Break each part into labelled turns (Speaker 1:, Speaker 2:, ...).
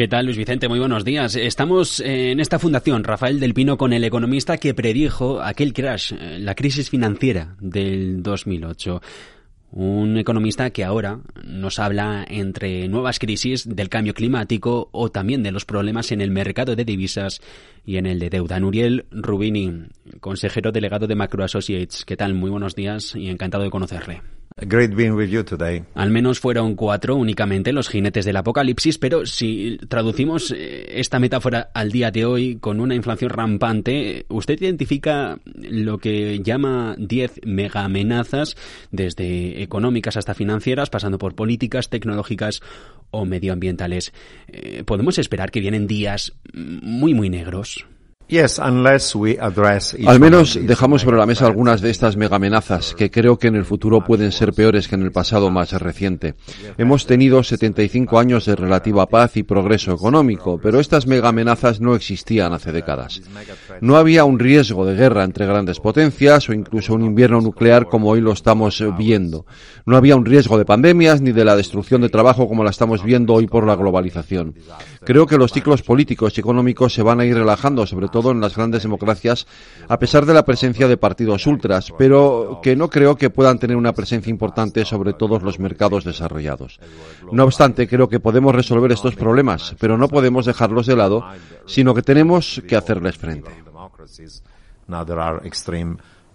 Speaker 1: ¿Qué tal, Luis Vicente? Muy buenos días. Estamos en esta fundación, Rafael del Pino, con el economista que predijo aquel crash, eh, la crisis financiera del 2008. Un economista que ahora nos habla entre nuevas crisis del cambio climático o también de los problemas en el mercado de divisas y en el de deuda. Nuriel Rubini, consejero delegado de Macro Associates. ¿Qué tal? Muy buenos días y encantado de conocerle.
Speaker 2: Great being with you today.
Speaker 1: Al menos fueron cuatro únicamente los jinetes del apocalipsis, pero si traducimos eh, esta metáfora al día de hoy con una inflación rampante, usted identifica lo que llama 10 mega amenazas, desde económicas hasta financieras, pasando por políticas, tecnológicas o medioambientales. Eh, ¿Podemos esperar que vienen días muy, muy negros?
Speaker 3: Al menos dejamos sobre la mesa algunas de estas mega amenazas que creo que en el futuro pueden ser peores que en el pasado más reciente. Hemos tenido 75 años de relativa paz y progreso económico, pero estas mega amenazas no existían hace décadas. No había un riesgo de guerra entre grandes potencias o incluso un invierno nuclear como hoy lo estamos viendo. No había un riesgo de pandemias ni de la destrucción de trabajo como la estamos viendo hoy por la globalización. Creo que los ciclos políticos y económicos se van a ir relajando, sobre todo en las grandes democracias, a pesar de la presencia de partidos ultras, pero que no creo que puedan tener una presencia importante sobre todos los mercados desarrollados. No obstante, creo que podemos resolver estos problemas, pero no podemos dejarlos de lado, sino que tenemos que hacerles frente.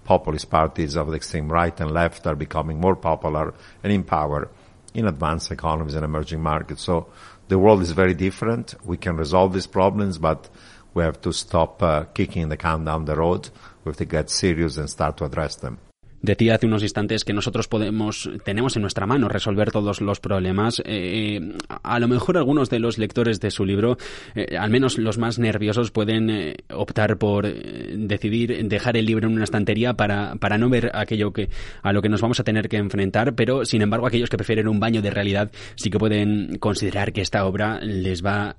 Speaker 2: populist parties of the extreme right and left are becoming more popular and in power in advanced economies and emerging markets. So the world is very different. We can resolve these problems, but we have to stop uh, kicking the can down the road. We have to get serious and start to address them.
Speaker 1: Decía hace unos instantes que nosotros podemos, tenemos en nuestra mano resolver todos los problemas. Eh, a lo mejor algunos de los lectores de su libro, eh, al menos los más nerviosos, pueden eh, optar por decidir dejar el libro en una estantería para, para no ver aquello que, a lo que nos vamos a tener que enfrentar, pero sin embargo aquellos que prefieren un baño de realidad sí que pueden considerar que esta obra les va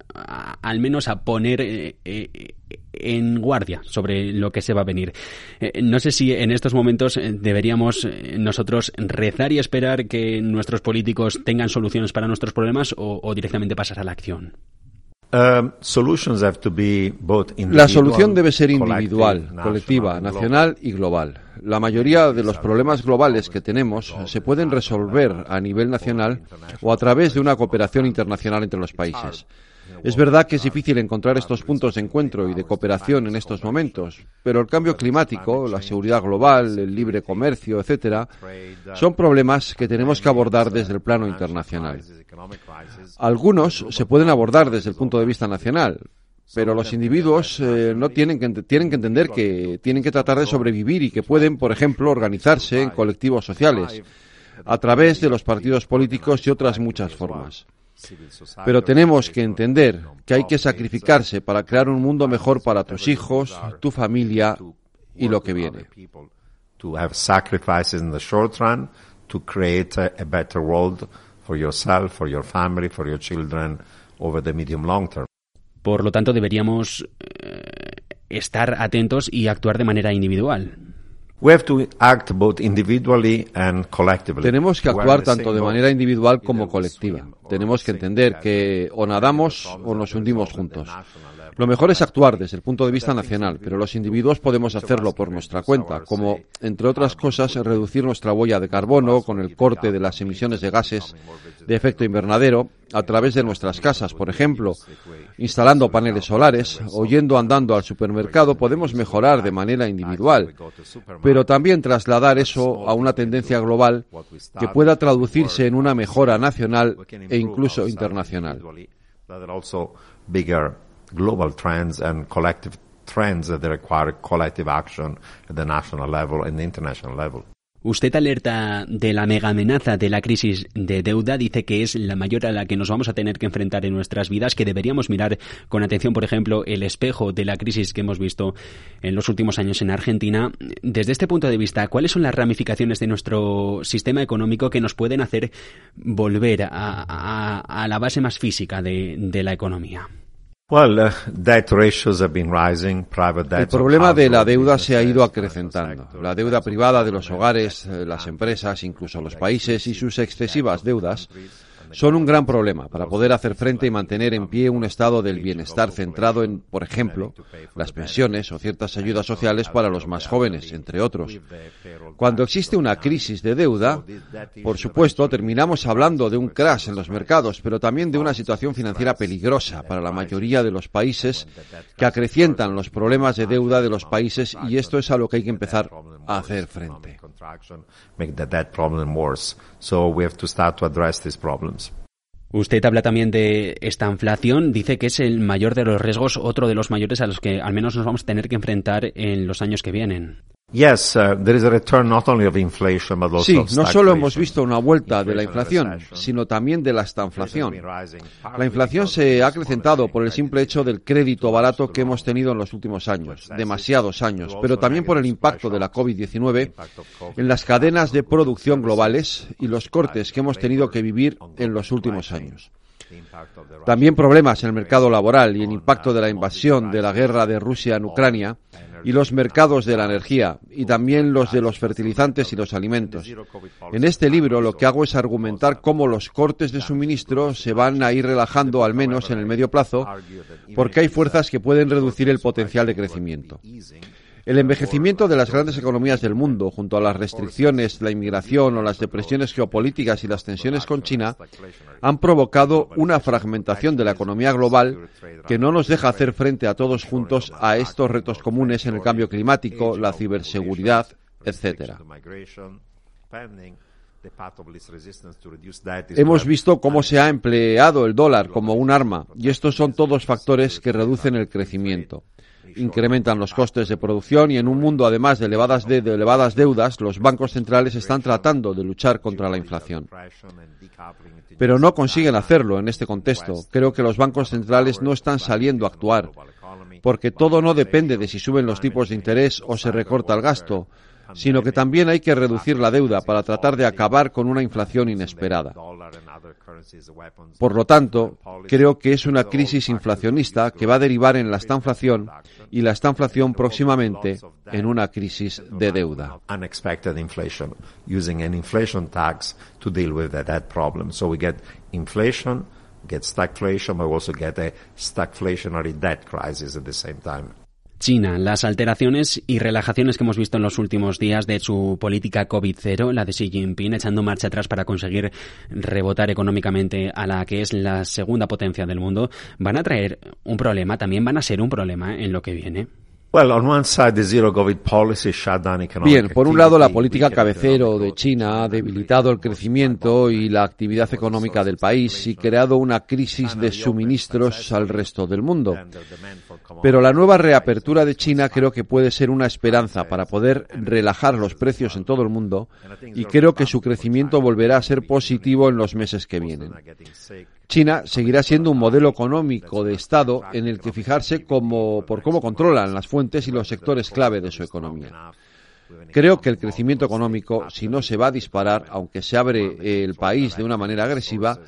Speaker 1: al menos a poner en guardia sobre lo que se va a venir. Eh, no sé si en estos momentos eh, deberíamos eh, nosotros rezar y esperar que nuestros políticos tengan soluciones para nuestros problemas o, directamente pasar a la acción.
Speaker 3: Um, la solución debe ser individual, colectiva, nacional y global. La mayoría de los problemas globales que tenemos se pueden resolver a nivel nacional o a través de una cooperación internacional entre los países. Es verdad que es difícil encontrar estos puntos de encuentro y de cooperación en estos momentos, pero el cambio climático, la seguridad global, el libre comercio, etcétera, son problemas que tenemos que abordar desde el plano internacional. Algunos se pueden abordar desde el punto de vista nacional, pero los individuos eh, no tienen que, tienen que entender que tienen que tratar de sobrevivir y que pueden, por ejemplo, organizarse en colectivos sociales a través de los partidos políticos y otras muchas formas. Pero tenemos que entender que hay que sacrificarse para crear un mundo mejor para tus hijos, tu familia y lo que viene.
Speaker 2: To have sacrifices in the short run to create a, better world for yourself, for your family, for your children over the medium long term.
Speaker 1: Por lo tanto, deberíamos eh, estar atentos y actuar de manera individual.
Speaker 3: Tenemos que actuar tanto de manera individual como colectiva. Tenemos que entender que o nadamos o nos hundimos juntos. Lo mejor es actuar desde el punto de vista nacional, pero los individuos podemos hacerlo por nuestra cuenta, como, entre otras cosas, reducir nuestra huella de carbono con el corte de las emisiones de gases de efecto invernadero a través de nuestras casas, por ejemplo, instalando paneles solares o yendo andando al supermercado, podemos mejorar de manera individual, pero también trasladar eso a una tendencia global que pueda traducirse en una mejora nacional e incluso internacional
Speaker 2: global trends and collective trends that require collective action at the national level and the international level.
Speaker 1: Usted alerta de la mega amenaza de la crisis de deuda, dice que es la mayor a la que nos vamos a tener que enfrentar en nuestras vidas, que deberíamos mirar con atención, por ejemplo, el espejo de la crisis que hemos visto en los últimos años en Argentina. Desde este punto de vista, ¿cuáles son las ramificaciones de nuestro sistema económico que nos pueden hacer volver a, la base más física de la economía?
Speaker 3: El problema de la deuda se ha ido acrecentando. La deuda privada de los hogares, eh, las empresas, incluso los países y sus excesivas deudas son un gran problema para poder hacer frente y mantener en pie un estado del bienestar centrado en, por ejemplo, las pensiones o ciertas ayudas sociales para los más jóvenes, entre otros. Cuando existe una crisis de deuda, por supuesto, terminamos hablando de un crash en los mercados, pero también de una situación financiera peligrosa para la mayoría de los países que acrecientan los problemas de deuda de los países y esto es a lo que hay que empezar a hacer frente.
Speaker 1: Usted habla también de esta inflación, dice que es el mayor de los riesgos, otro de los mayores a los que al menos nos vamos a tener que enfrentar en los años que vienen.
Speaker 3: Sí, no solo hemos visto una vuelta de la inflación, sino también de la estanflación. La inflación se ha acrecentado por el simple hecho del crédito barato que hemos tenido en los últimos años, demasiados años, pero también por el impacto de la COVID-19 en las cadenas de producción globales y los cortes que hemos tenido que vivir en los últimos años. También problemas en el mercado laboral y el impacto de la invasión de la guerra de Rusia en Ucrania y los mercados de la energía y también los de los fertilizantes y los alimentos. En este libro lo que hago es argumentar cómo los cortes de suministro se van a ir relajando al menos en el medio plazo porque hay fuerzas que pueden reducir el potencial de crecimiento. El envejecimiento de las grandes economías del mundo, junto a las restricciones, la inmigración o las depresiones geopolíticas y las tensiones con China, han provocado una fragmentación de la economía global que no nos deja hacer frente a todos juntos a estos retos comunes en el cambio climático, la ciberseguridad, etc. Hemos visto cómo se ha empleado el dólar como un arma y estos son todos factores que reducen el crecimiento incrementan los costes de producción y en un mundo además de elevadas, de, elevadas deudas, los bancos centrales están tratando de luchar contra la inflación. Pero no consiguen hacerlo en este contexto. Creo que los bancos centrales no están saliendo a actuar, porque todo no depende de si suben los tipos de interés o se recorta el gasto, sino que también hay que reducir la deuda para tratar de acabar con una inflación inesperada. Por lo tanto, creo que es una crisis inflacionista que va a derivar en la estanflación y la estanflación próximamente en una crisis de deuda.
Speaker 1: get stagflation, but also get a stagflationary debt crisis at the same time. China, las alteraciones y relajaciones que hemos visto en los últimos días de su política COVID-0, la de Xi Jinping, echando marcha atrás para conseguir rebotar económicamente a la que es la segunda potencia del mundo, van a traer un problema, también van a ser un problema en lo que viene.
Speaker 3: Bien, por un lado la política cabecero de China ha debilitado el crecimiento y la actividad económica del país y creado una crisis de suministros al resto del mundo. Pero la nueva reapertura de China creo que puede ser una esperanza para poder relajar los precios en todo el mundo y creo que su crecimiento volverá a ser positivo en los meses que vienen. China seguirá siendo un modelo económico de Estado en el que fijarse como, por cómo controlan las fuentes y los sectores clave de su economía. Creo que el crecimiento económico, si no se va a disparar, aunque se abre el país de una manera agresiva,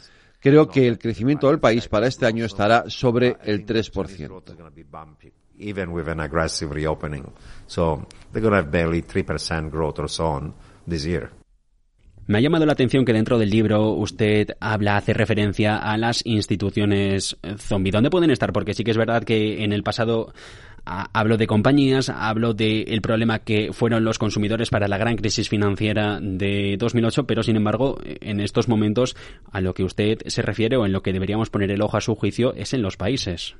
Speaker 3: creo que el crecimiento del país para este año estará sobre el 3%.
Speaker 1: Me ha llamado la atención que dentro del libro usted habla, hace referencia a las instituciones zombie. ¿Dónde pueden estar? Porque sí que es verdad que en el pasado hablo de compañías, hablo del problema que fueron los consumidores para la gran crisis financiera de 2008, pero sin embargo, en estos momentos a lo que usted se refiere o en lo que deberíamos poner el ojo a su juicio es en los países.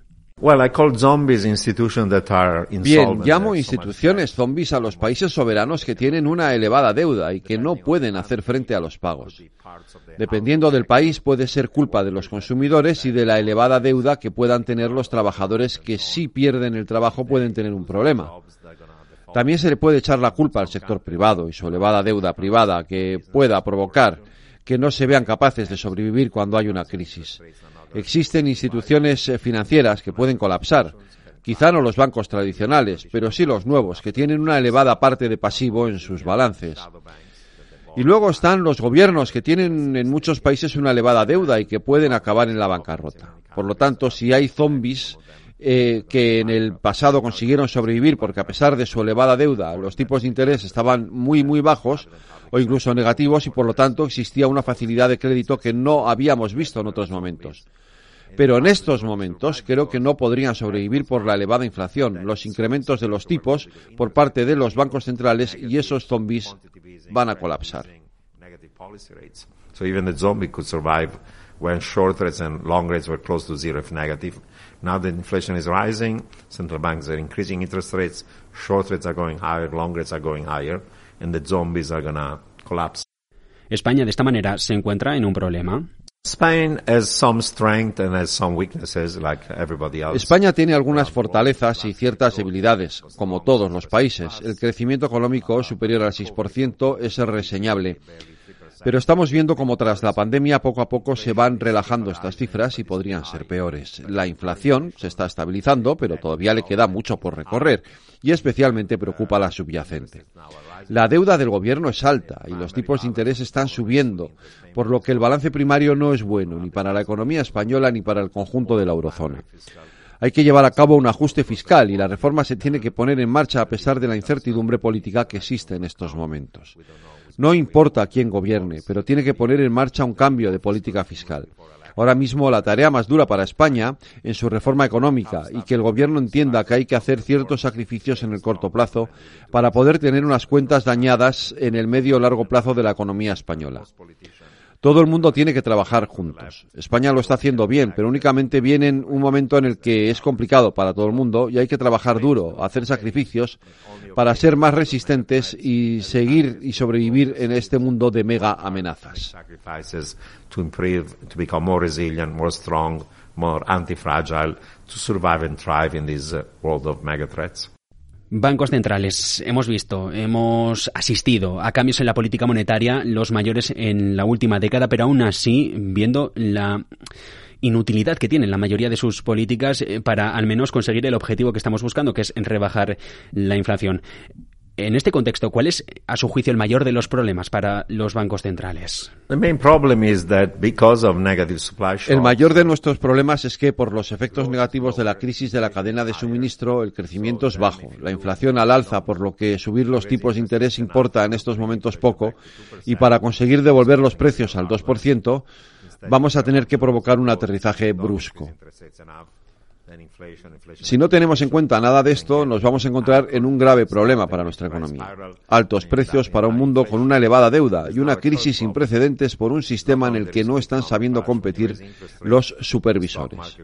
Speaker 3: Bien, llamo instituciones zombies a los países soberanos que tienen una elevada deuda y que no pueden hacer frente a los pagos. Dependiendo del país, puede ser culpa de los consumidores y de la elevada deuda que puedan tener los trabajadores que si pierden el trabajo pueden tener un problema. También se le puede echar la culpa al sector privado y su elevada deuda privada que pueda provocar que no se vean capaces de sobrevivir cuando hay una crisis. Existen instituciones eh, financieras que pueden colapsar. Quizá no los bancos tradicionales, pero sí los nuevos, que tienen una elevada parte de pasivo en sus balances. Y luego están los gobiernos que tienen en muchos países una elevada deuda y que pueden acabar en la bancarrota. Por lo tanto, si hay zombies eh, que en el pasado consiguieron sobrevivir porque a pesar de su elevada deuda los tipos de interés estaban muy muy bajos o incluso negativos y por lo tanto existía una facilidad de crédito que no habíamos visto en otros momentos. Pero en estos momentos creo que no podrían sobrevivir por la elevada inflación, los incrementos de los tipos por parte de los bancos centrales y esos zombies van a colapsar.
Speaker 2: So even the zombie could survive when short rates and long rates were close to zero if negative. Now the inflation is rising, central banks are increasing interest rates, short rates are going higher, long rates are going higher, and the zombies are gonna collapse.
Speaker 1: España de esta manera se encuentra en un problema.
Speaker 3: España tiene algunas fortalezas y ciertas debilidades, como todos los países. El crecimiento económico superior al 6% es reseñable. Pero estamos viendo cómo tras la pandemia poco a poco se van relajando estas cifras y podrían ser peores. La inflación se está estabilizando, pero todavía le queda mucho por recorrer y especialmente preocupa la subyacente. La deuda del gobierno es alta y los tipos de interés están subiendo, por lo que el balance primario no es bueno ni para la economía española ni para el conjunto de la eurozona. Hay que llevar a cabo un ajuste fiscal y la reforma se tiene que poner en marcha a pesar de la incertidumbre política que existe en estos momentos. No importa quién gobierne, pero tiene que poner en marcha un cambio de política fiscal. Ahora mismo la tarea más dura para España en su reforma económica y que el gobierno entienda que hay que hacer ciertos sacrificios en el corto plazo para poder tener unas cuentas dañadas en el medio o largo plazo de la economía española. Todo el mundo tiene que trabajar juntos. España lo está haciendo bien, pero únicamente viene en un momento en el que es complicado para todo el mundo y hay que trabajar duro, hacer sacrificios para ser más resistentes y seguir y sobrevivir en este mundo de mega amenazas.
Speaker 1: Bancos centrales. Hemos visto, hemos asistido a cambios en la política monetaria, los mayores en la última década, pero aún así, viendo la inutilidad que tienen la mayoría de sus políticas eh, para al menos conseguir el objetivo que estamos buscando, que es rebajar la inflación. En este contexto, ¿cuál es, a su juicio, el mayor de los problemas para los bancos centrales?
Speaker 3: El mayor de nuestros problemas es que, por los efectos negativos de la crisis de la cadena de suministro, el crecimiento es bajo, la inflación al alza, por lo que subir los tipos de interés importa en estos momentos poco, y para conseguir devolver los precios al 2%, vamos a tener que provocar un aterrizaje brusco. Si no tenemos en cuenta nada de esto, nos vamos a encontrar en un grave problema para nuestra economía. Altos precios para un mundo con una elevada deuda y una crisis sin precedentes por un sistema en el que no están sabiendo competir los supervisores.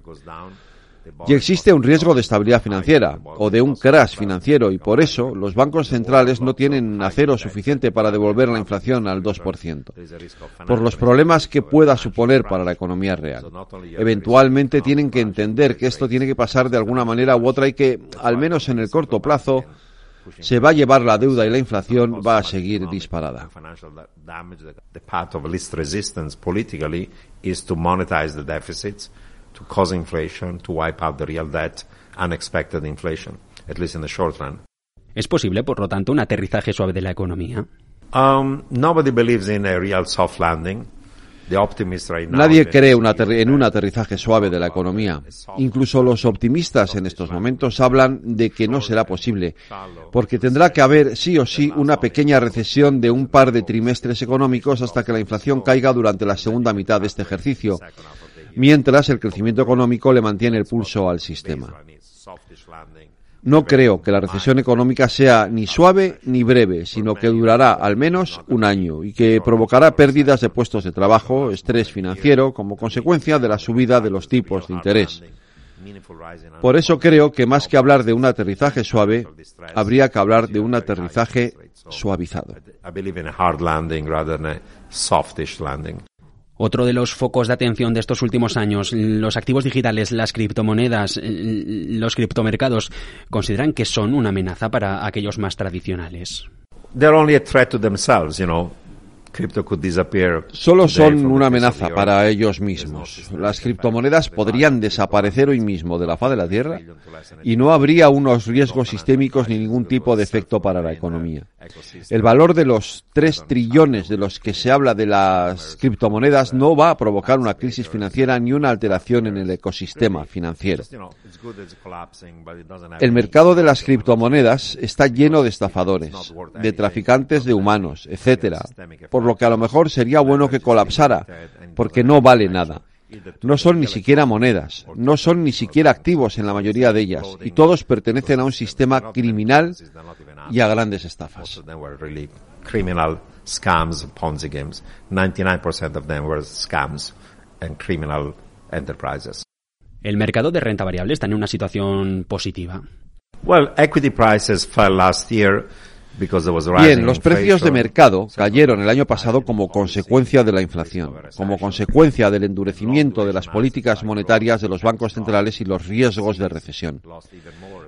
Speaker 3: Y existe un riesgo de estabilidad financiera o de un crash financiero y por eso los bancos centrales no tienen acero suficiente para devolver la inflación al 2%, por los problemas que pueda suponer para la economía real. Eventualmente tienen que entender que esto tiene que pasar de alguna manera u otra y que, al menos en el corto plazo, se va a llevar la deuda y la inflación va a seguir disparada.
Speaker 2: To cause inflation, to wipe out the real debt, unexpected inflation, at least in the short run.
Speaker 1: ¿Es posible, por lo tanto, un aterrizaje suave de la economía?
Speaker 2: Um, nobody believes in a real soft landing.
Speaker 3: Nadie cree en un aterrizaje suave de la economía. Incluso los optimistas en estos momentos hablan de que no será posible, porque tendrá que haber sí o sí una pequeña recesión de un par de trimestres económicos hasta que la inflación caiga durante la segunda mitad de este ejercicio mientras el crecimiento económico le mantiene el pulso al sistema. No creo que la recesión económica sea ni suave ni breve, sino que durará al menos un año y que provocará pérdidas de puestos de trabajo, estrés financiero, como consecuencia de la subida de los tipos de interés. Por eso creo que más que hablar de un aterrizaje suave, habría que hablar de un aterrizaje suavizado.
Speaker 1: Otro de los focos de atención de estos últimos años, los activos digitales, las criptomonedas, los criptomercados, consideran que son una amenaza para aquellos más tradicionales.
Speaker 3: Solo son una amenaza para ellos mismos. Las criptomonedas podrían desaparecer hoy mismo de la faz de la Tierra y no habría unos riesgos sistémicos ni ningún tipo de efecto para la economía. El valor de los 3 trillones de los que se habla de las criptomonedas no va a provocar una crisis financiera ni una alteración en el ecosistema financiero. El mercado de las criptomonedas está lleno de estafadores, de traficantes de humanos, etcétera, por lo que a lo mejor sería bueno que colapsara, porque no vale nada. No son ni siquiera monedas, no son ni siquiera activos en la mayoría de ellas, y todos pertenecen a un sistema criminal y a grandes estafas.
Speaker 2: Criminal scams, Ponzi games. 99% of them were scams and criminal enterprises.
Speaker 1: El mercado de renta variable está en una situación positiva.
Speaker 2: Well, equity prices fell last year
Speaker 3: Bien, los precios de mercado cayeron el año pasado como consecuencia de la inflación, como consecuencia del endurecimiento de las políticas monetarias de los bancos centrales y los riesgos de recesión.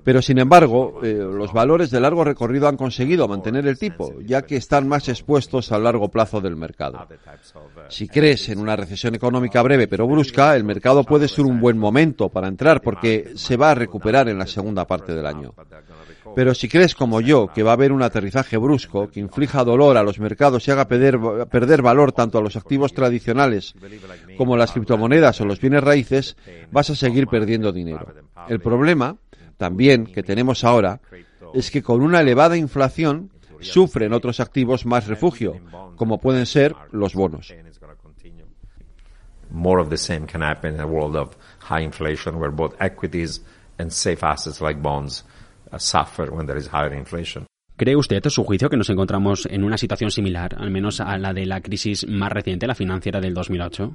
Speaker 3: Pero, sin embargo, eh, los valores de largo recorrido han conseguido mantener el tipo, ya que están más expuestos al largo plazo del mercado. Si crees en una recesión económica breve pero brusca, el mercado puede ser un buen momento para entrar porque se va a recuperar en la segunda parte del año. Pero si crees como yo que va a haber un aterrizaje brusco que inflija dolor a los mercados y haga perder, valor tanto a los activos tradicionales como las criptomonedas o los bienes raíces, vas a seguir perdiendo dinero. El problema, también, que tenemos ahora, es que con una elevada inflación sufren otros activos más refugio, como pueden ser los bonos.
Speaker 2: More of the same can happen in a world of high inflation where both equities and safe assets like bonds
Speaker 1: ¿Cree usted, a su juicio, que nos encontramos en una situación similar, al menos a la de la crisis más reciente, la financiera del 2008?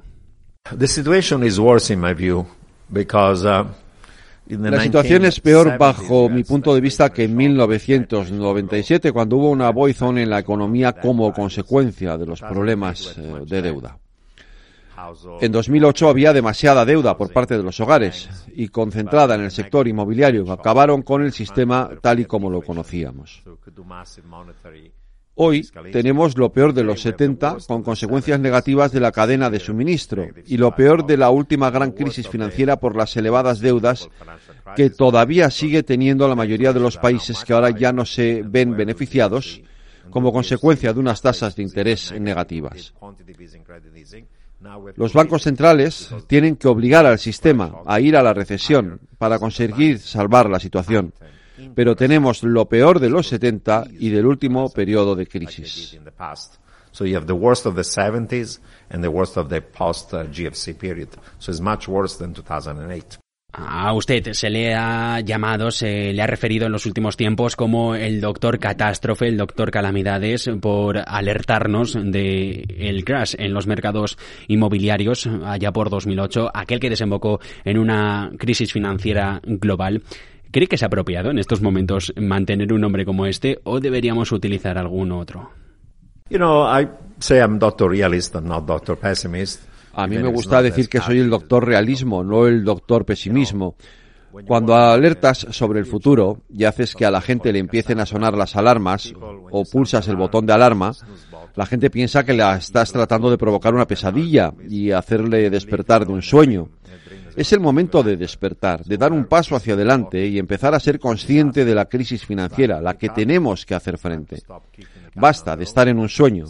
Speaker 2: Uh, la
Speaker 3: situación es peor bajo mi punto de vista que en 1997, cuando hubo una boyzone en la economía como consecuencia de los problemas eh, de deuda. En 2008 había demasiada deuda por parte de los hogares y concentrada en el sector inmobiliario acabaron con el sistema tal y como lo conocíamos. Hoy tenemos lo peor de los 70 con consecuencias negativas de la cadena de suministro y lo peor de la última gran crisis financiera por las elevadas deudas que todavía sigue teniendo la mayoría de los países que ahora ya no se ven beneficiados como consecuencia de unas tasas de interés negativas. Los bancos centrales tienen que obligar al sistema a ir a la recesión para conseguir salvar la situación. Pero tenemos lo peor de los 70 y del último periodo de crisis.
Speaker 2: So you have the worst of the 70s and the worst of the post GFC period. So it's much worse than 2008.
Speaker 1: A usted se le ha llamado, se le ha referido en los últimos tiempos como el doctor catástrofe, el doctor calamidades, por alertarnos de el crash en los mercados inmobiliarios allá por 2008, aquel que desembocó en una crisis financiera global. ¿Cree que es apropiado en estos momentos mantener un nombre como este o deberíamos utilizar algún otro?
Speaker 2: You know, I say I'm doctor realist, I'm not doctor pessimist.
Speaker 3: A mí me gusta decir que soy el doctor realismo, no el doctor pesimismo. Cuando alertas sobre el futuro y haces que a la gente le empiecen a sonar las alarmas o pulsas el botón de alarma, la gente piensa que la estás tratando de provocar una pesadilla y hacerle despertar de un sueño. Es el momento de despertar, de dar un paso hacia adelante y empezar a ser consciente de la crisis financiera, la que tenemos que hacer frente. Basta de estar en un sueño.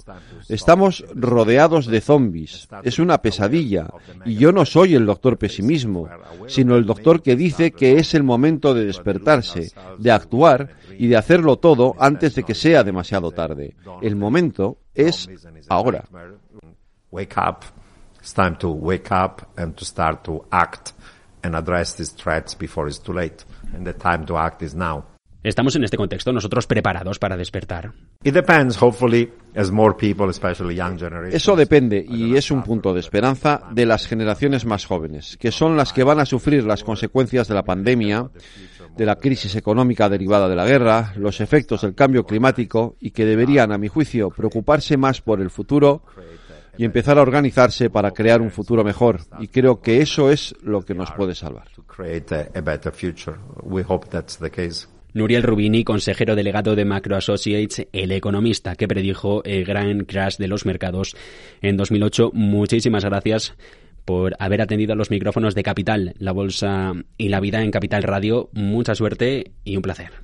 Speaker 3: Estamos rodeados de zombies. Es una pesadilla. Y yo no soy el doctor pesimismo, sino el doctor que dice que es el momento de despertarse, de actuar y de hacerlo todo antes de que sea demasiado tarde. El momento es ahora.
Speaker 2: Wake up. It's time to wake up and to start to act and address these threats before it's too late. And the time to act is now.
Speaker 1: ¿Estamos en este contexto nosotros preparados para despertar?
Speaker 3: Eso depende, y es un punto de esperanza, de las generaciones más jóvenes, que son las que van a sufrir las consecuencias de la pandemia, de la crisis económica derivada de la guerra, los efectos del cambio climático y que deberían, a mi juicio, preocuparse más por el futuro y empezar a organizarse para crear un futuro mejor. Y creo que eso es lo que nos puede salvar.
Speaker 1: Nuriel Rubini, consejero delegado de Macro Associates, el economista que predijo el gran crash de los mercados en 2008. Muchísimas gracias por haber atendido a los micrófonos de Capital, la Bolsa y la Vida en Capital Radio. Mucha suerte y un placer.